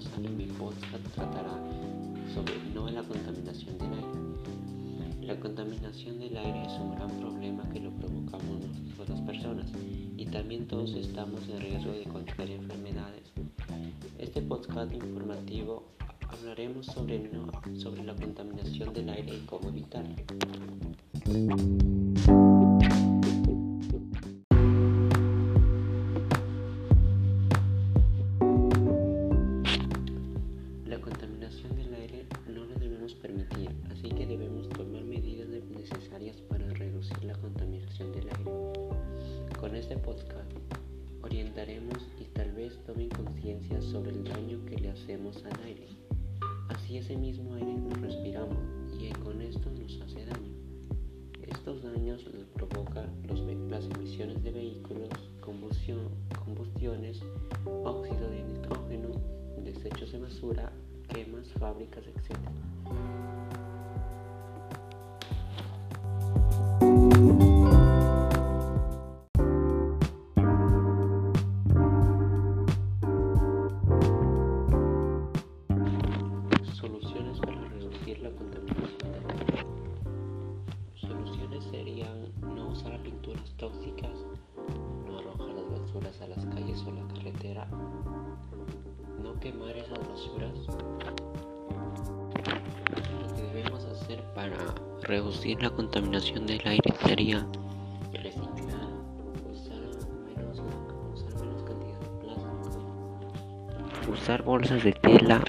Los Anime Podcast tratará sobre no la contaminación del aire. La contaminación del aire es un gran problema que lo provocamos nosotros las personas y también todos estamos en riesgo de contraer enfermedades. Este podcast informativo hablaremos sobre, no, sobre la contaminación del aire y cómo evitarla. Permitir, así que debemos tomar medidas necesarias para reducir la contaminación del aire. Con este podcast orientaremos y tal vez tomen conciencia sobre el daño que le hacemos al aire. Así ese mismo aire lo respiramos y con esto nos hace daño. Estos daños los provocan los, las emisiones de vehículos, combustión, combustiones, óxido de nitrógeno, desechos de basura, quemas, fábricas, etc. Soluciones para reducir la contaminación. Soluciones serían no usar pinturas tóxicas, no arrojar las basuras a las calles o la carretera, no quemar esas basuras. Para reducir la contaminación del aire sería reciclar, usar menos, usar menos cantidad de plástico, usar bolsas de tela